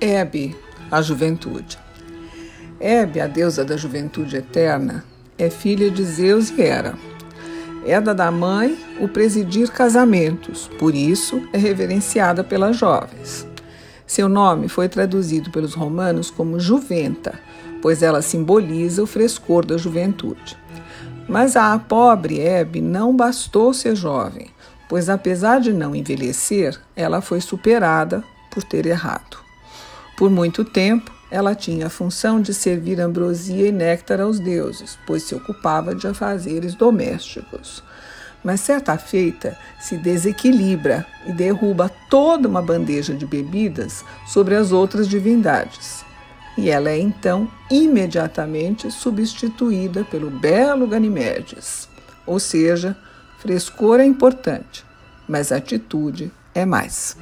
Hebe, a juventude. Hebe, a deusa da juventude eterna, é filha de Zeus e Hera. É da mãe o presidir casamentos, por isso é reverenciada pelas jovens. Seu nome foi traduzido pelos romanos como Juventa, pois ela simboliza o frescor da juventude. Mas a pobre Hebe não bastou ser jovem, pois apesar de não envelhecer, ela foi superada por ter errado. Por muito tempo, ela tinha a função de servir ambrosia e néctar aos deuses, pois se ocupava de afazeres domésticos. Mas certa feita se desequilibra e derruba toda uma bandeja de bebidas sobre as outras divindades. E ela é então imediatamente substituída pelo belo Ganimedes. Ou seja, frescor é importante, mas atitude é mais.